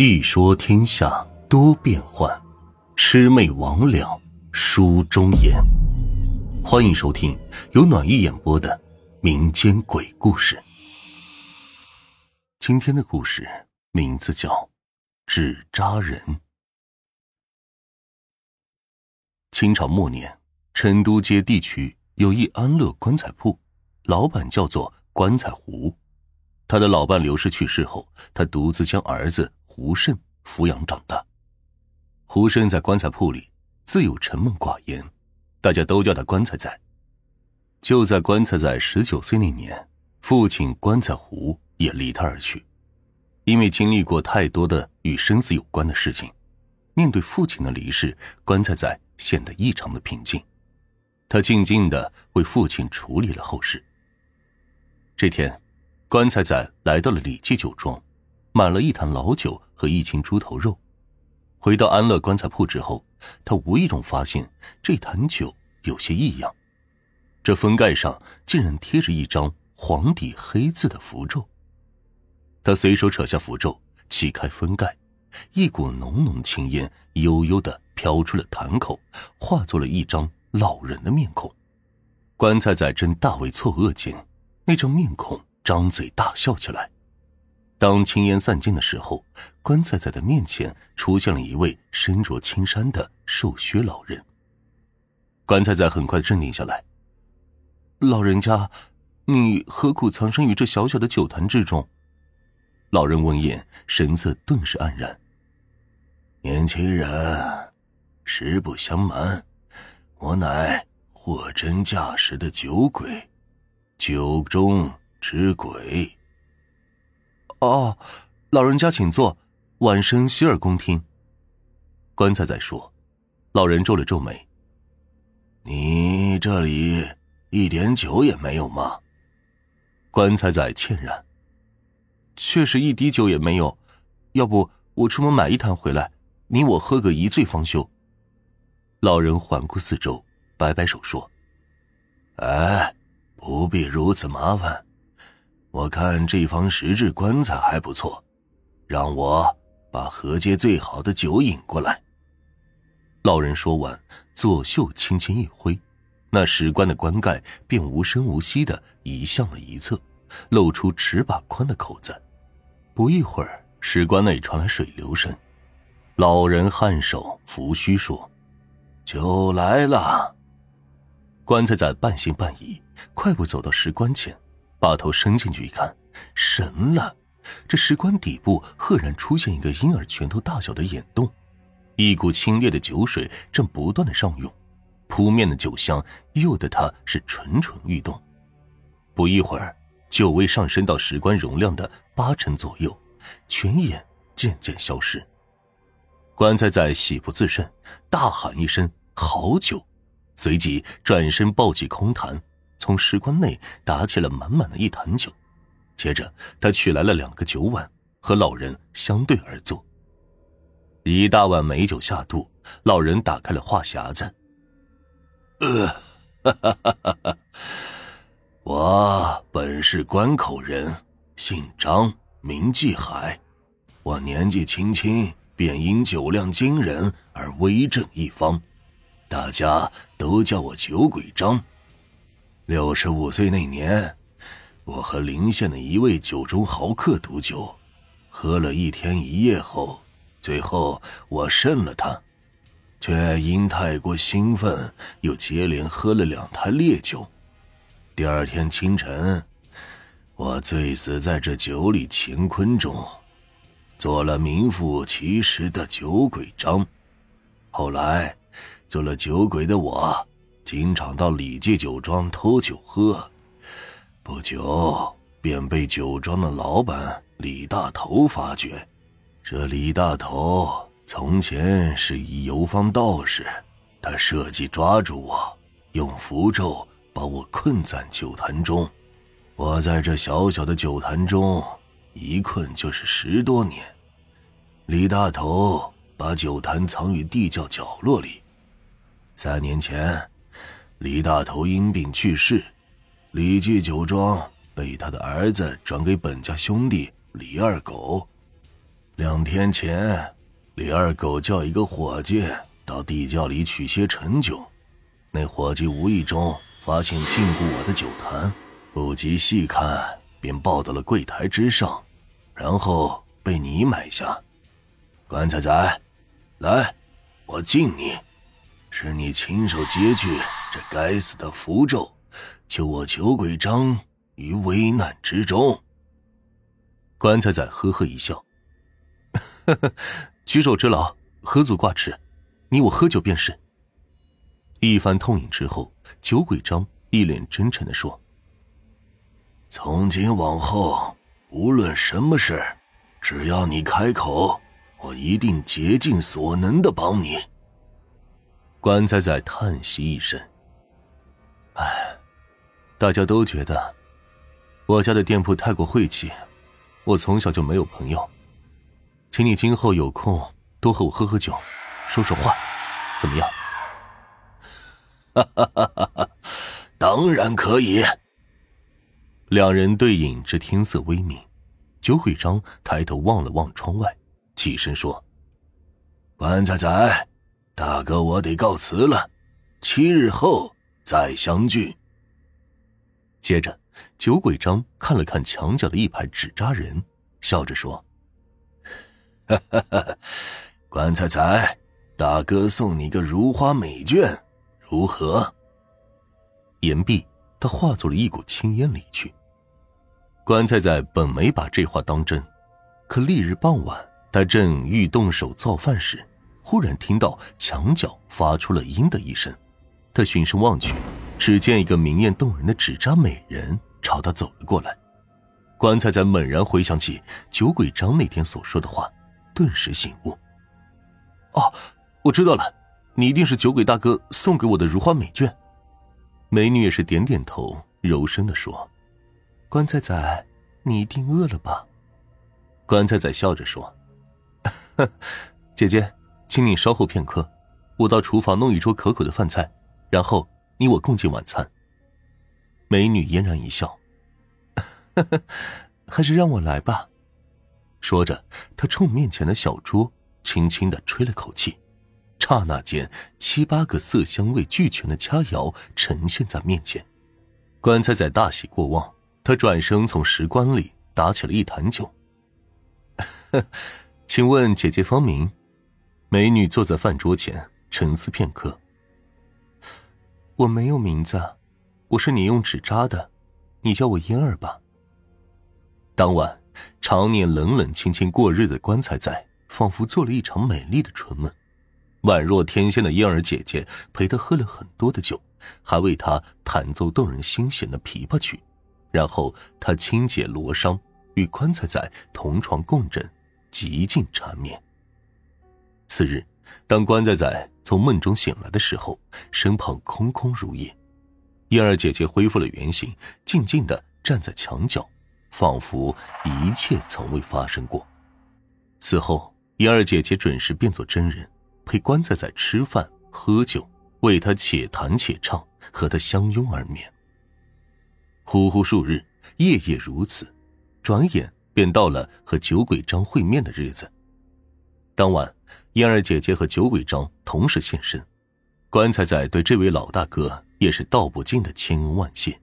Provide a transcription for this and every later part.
细说天下多变幻，魑魅魍魉书中言。欢迎收听由暖玉演播的民间鬼故事。今天的故事名字叫《纸扎人》。清朝末年，成都街地区有一安乐棺材铺，老板叫做棺材胡。他的老伴刘氏去世后，他独自将儿子。胡慎抚养长大，胡慎在棺材铺里自幼沉闷寡言，大家都叫他棺材仔。就在棺材仔十九岁那年，父亲棺材胡也离他而去。因为经历过太多的与生死有关的事情，面对父亲的离世，棺材仔显得异常的平静。他静静的为父亲处理了后事。这天，棺材仔来到了李记酒庄。买了一坛老酒和一斤猪头肉，回到安乐棺材铺之后，他无意中发现这坛酒有些异样，这封盖上竟然贴着一张黄底黑字的符咒。他随手扯下符咒，启开封盖，一股浓浓青烟悠悠的飘出了坛口，化作了一张老人的面孔。棺材仔正大为错愕间，那张面孔张嘴大笑起来。当青烟散尽的时候，棺材仔的面前出现了一位身着青衫的瘦削老人。棺材仔很快镇定下来。老人家，你何苦藏身于这小小的酒坛之中？老人闻言，神色顿时黯然。年轻人，实不相瞒，我乃货真价实的酒鬼，酒中之鬼。哦，老人家请坐，晚生洗耳恭听。棺材仔说：“老人皱了皱眉，你这里一点酒也没有吗？”棺材仔歉然：“确实一滴酒也没有，要不我出门买一坛回来，你我喝个一醉方休。”老人环顾四周，摆摆手说：“哎，不必如此麻烦。”我看这方石质棺材还不错，让我把河街最好的酒引过来。老人说完，左袖轻轻一挥，那石棺的棺盖便无声无息的移向了一侧，露出尺把宽的口子。不一会儿，石棺内传来水流声。老人颔首扶须说：“酒来了。”棺材仔半信半疑，快步走到石棺前。把头伸进去一看，神了！这石棺底部赫然出现一个婴儿拳头大小的眼洞，一股清冽的酒水正不断的上涌，扑面的酒香诱得他是蠢蠢欲动。不一会儿，酒味上升到石棺容量的八成左右，泉眼渐渐消失。棺材仔喜不自胜，大喊一声“好酒”，随即转身抱起空坛。从石棺内打起了满满的一坛酒，接着他取来了两个酒碗，和老人相对而坐。一大碗美酒下肚，老人打开了话匣子。呃，哈哈哈哈哈！我本是关口人，姓张，名继海。我年纪轻轻便因酒量惊人而威震一方，大家都叫我酒鬼张。六十五岁那年，我和临县的一位酒中豪客赌酒，喝了一天一夜后，最后我胜了他，却因太过兴奋，又接连喝了两坛烈酒。第二天清晨，我醉死在这酒里乾坤中，做了名副其实的酒鬼张。后来，做了酒鬼的我。经常到李记酒庄偷酒喝，不久便被酒庄的老板李大头发觉。这李大头从前是一游方道士，他设计抓住我，用符咒把我困在酒坛中。我在这小小的酒坛中一困就是十多年。李大头把酒坛藏于地窖角落里。三年前。李大头因病去世，李记酒庄被他的儿子转给本家兄弟李二狗。两天前，李二狗叫一个伙计到地窖里取些陈酒，那伙计无意中发现禁锢我的酒坛，不及细看，便抱到了柜台之上，然后被你买下。棺材仔，来，我敬你，是你亲手接去这该死的符咒，救我酒鬼张于危难之中。棺材仔呵呵一笑，呵呵，举手之劳，何足挂齿，你我喝酒便是。一番痛饮之后，酒鬼张一脸真诚的说：“从今往后，无论什么事，只要你开口。”我一定竭尽所能的帮你。棺材仔叹息一声：“哎，大家都觉得我家的店铺太过晦气，我从小就没有朋友。请你今后有空多和我喝喝酒，说说话，怎么样？”哈哈哈哈哈！当然可以。两人对饮至天色微明，酒鬼张抬头望了望窗外。起身说：“棺材仔，大哥，我得告辞了，七日后再相聚。”接着，酒鬼张看了看墙角的一排纸扎人，笑着说：“哈哈哈，棺材仔，大哥送你个如花美眷，如何？”言毕，他化作了一股青烟离去。棺材仔本没把这话当真，可翌日傍晚。他正欲动手造饭时，忽然听到墙角发出了“嘤”的一声。他循声望去，只见一个明艳动人的纸扎美人朝他走了过来。棺材仔猛然回想起酒鬼张那天所说的话，顿时醒悟：“哦，我知道了，你一定是酒鬼大哥送给我的如花美眷。”美女也是点点头，柔声的说：“棺材仔，你一定饿了吧？”棺材仔笑着说。姐姐，请你稍后片刻，我到厨房弄一桌可口的饭菜，然后你我共进晚餐。美女嫣然一笑，还是让我来吧。说着，她冲面前的小桌轻轻的吹了口气，刹那间，七八个色香味俱全的佳肴呈现在面前。棺材仔大喜过望，他转身从石棺里打起了一坛酒。请问姐姐芳名？美女坐在饭桌前沉思片刻。我没有名字，我是你用纸扎的，你叫我嫣儿吧。当晚，常年冷冷清清过日的棺材仔，仿佛做了一场美丽的春梦。宛若天仙的嫣儿姐姐陪他喝了很多的酒，还为他弹奏动人心弦的琵琶曲，然后他轻解罗裳，与棺材仔同床共枕。极尽缠绵。次日，当棺材仔从梦中醒来的时候，身旁空空如也。燕儿姐姐恢复了原形，静静的站在墙角，仿佛一切从未发生过。此后，燕儿姐姐准时变作真人，陪棺材仔吃饭喝酒，为他且弹且唱，和他相拥而眠。呼呼数日，夜夜如此，转眼。便到了和酒鬼张会面的日子。当晚，燕儿姐姐和酒鬼张同时现身，棺材仔对这位老大哥也是道不尽的千恩万谢。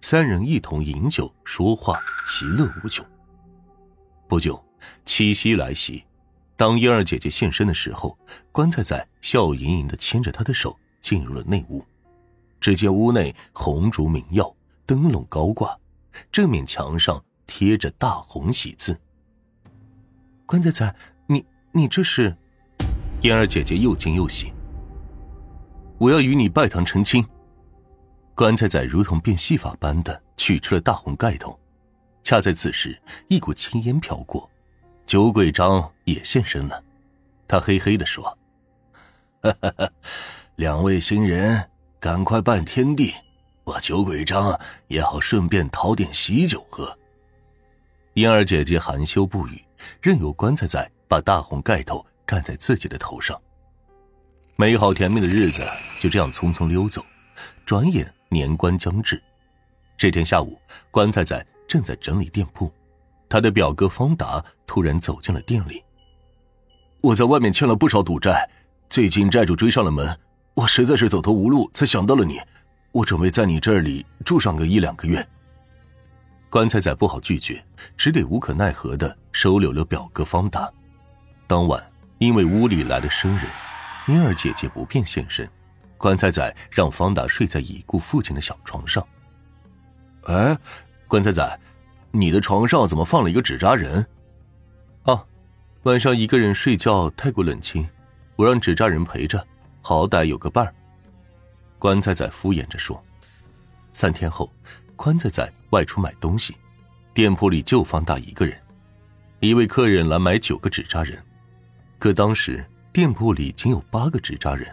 三人一同饮酒说话，其乐无穷。不久，七夕来袭，当燕儿姐姐现身的时候，棺材仔笑盈盈的牵着她的手进入了内屋。只见屋内红烛明耀，灯笼高挂，正面墙上。贴着大红喜字。棺材仔，你这是？燕儿姐姐又惊又喜。我要与你拜堂成亲。棺材仔如同变戏法般的取出了大红盖头。恰在此时，一股青烟飘过，酒鬼张也现身了。他嘿嘿的说：“哈哈哈，两位新人，赶快拜天地，我酒鬼张也好顺便讨点喜酒喝。”燕儿姐姐含羞不语，任由棺材仔把大红盖头盖在自己的头上。美好甜蜜的日子就这样匆匆溜走，转眼年关将至。这天下午，棺材仔正在整理店铺，他的表哥方达突然走进了店里，我在外面欠了不少赌债，最近债主追上了门，我实在是走投无路，才想到了你。我准备在你这里住上个一两个月。棺材仔不好拒绝，只得无可奈何的收留了表哥方达。当晚，因为屋里来了生人，妮儿姐姐不便现身，棺材仔让方达睡在已故父亲的小床上。哎，棺材仔，你的床上怎么放了一个纸扎人？啊，晚上一个人睡觉太过冷清，我让纸扎人陪着，好歹有个伴儿。棺材仔敷衍着说。三天后。棺材仔外出买东西，店铺里就方达一个人。一位客人来买九个纸扎人，可当时店铺里仅有八个纸扎人。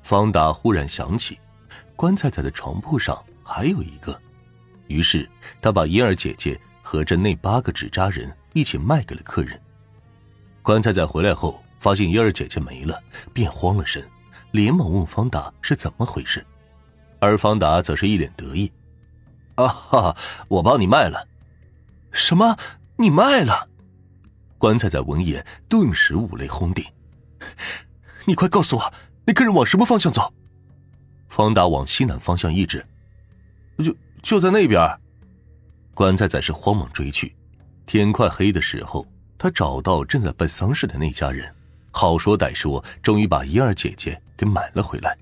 方达忽然想起，棺材仔的床铺上还有一个，于是他把婴儿姐姐和着那八个纸扎人一起卖给了客人。棺材仔回来后发现婴儿姐姐没了，便慌了神，连忙问方达是怎么回事，而方达则是一脸得意。啊哈！我帮你卖了，什么？你卖了？棺材仔闻言顿时五雷轰顶。你快告诉我，那客人往什么方向走？方达往西南方向一指，就就在那边。棺材仔是慌忙追去，天快黑的时候，他找到正在办丧事的那家人，好说歹说，终于把一二姐姐给买了回来。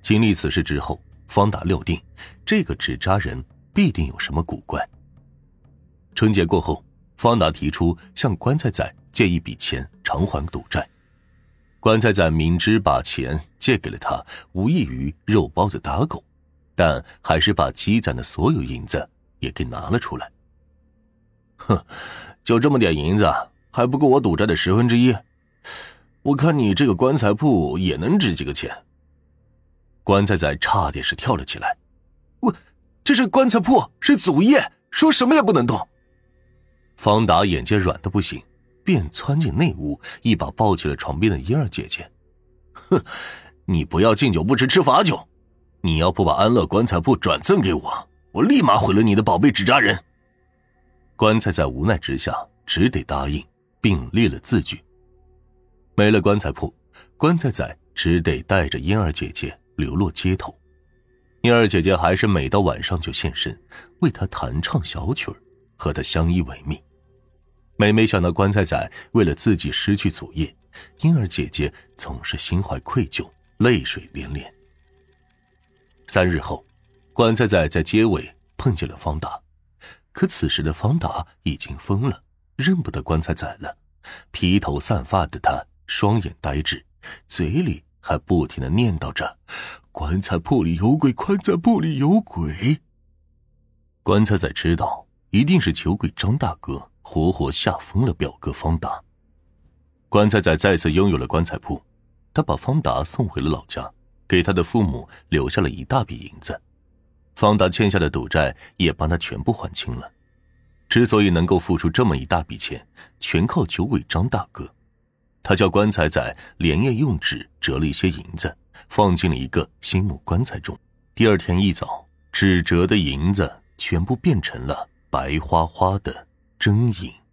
经历此事之后。方达料定，这个纸扎人必定有什么古怪。春节过后，方达提出向棺材仔借一笔钱偿还赌债。棺材仔明知把钱借给了他无异于肉包子打狗，但还是把积攒的所有银子也给拿了出来。哼，就这么点银子，还不够我赌债的十分之一。我看你这个棺材铺也能值几个钱。棺材仔差点是跳了起来，我这是棺材铺，是祖业，说什么也不能动。方达眼见软的不行，便窜进内屋，一把抱起了床边的婴儿姐姐。哼，你不要敬酒不吃吃罚酒，你要不把安乐棺材铺转赠给我，我立马毁了你的宝贝纸扎人。棺材在无奈之下只得答应，并立了字据。没了棺材铺，棺材仔只得带着婴儿姐姐。流落街头，妮儿姐姐还是每到晚上就现身，为他弹唱小曲儿，和他相依为命。每每想到棺材仔为了自己失去祖业，婴儿姐姐总是心怀愧疚，泪水连连。三日后，棺材仔在街尾碰见了方达，可此时的方达已经疯了，认不得棺材仔了。披头散发的他，双眼呆滞，嘴里。还不停的念叨着：“棺材铺里有鬼，棺材铺里有鬼。”棺材仔知道，一定是酒鬼张大哥活活吓疯了表哥方达。棺材仔再次拥有了棺材铺，他把方达送回了老家，给他的父母留下了一大笔银子。方达欠下的赌债也帮他全部还清了。之所以能够付出这么一大笔钱，全靠九尾张大哥。他叫棺材仔连夜用纸折了一些银子，放进了一个新木棺材中。第二天一早，纸折的银子全部变成了白花花的真影。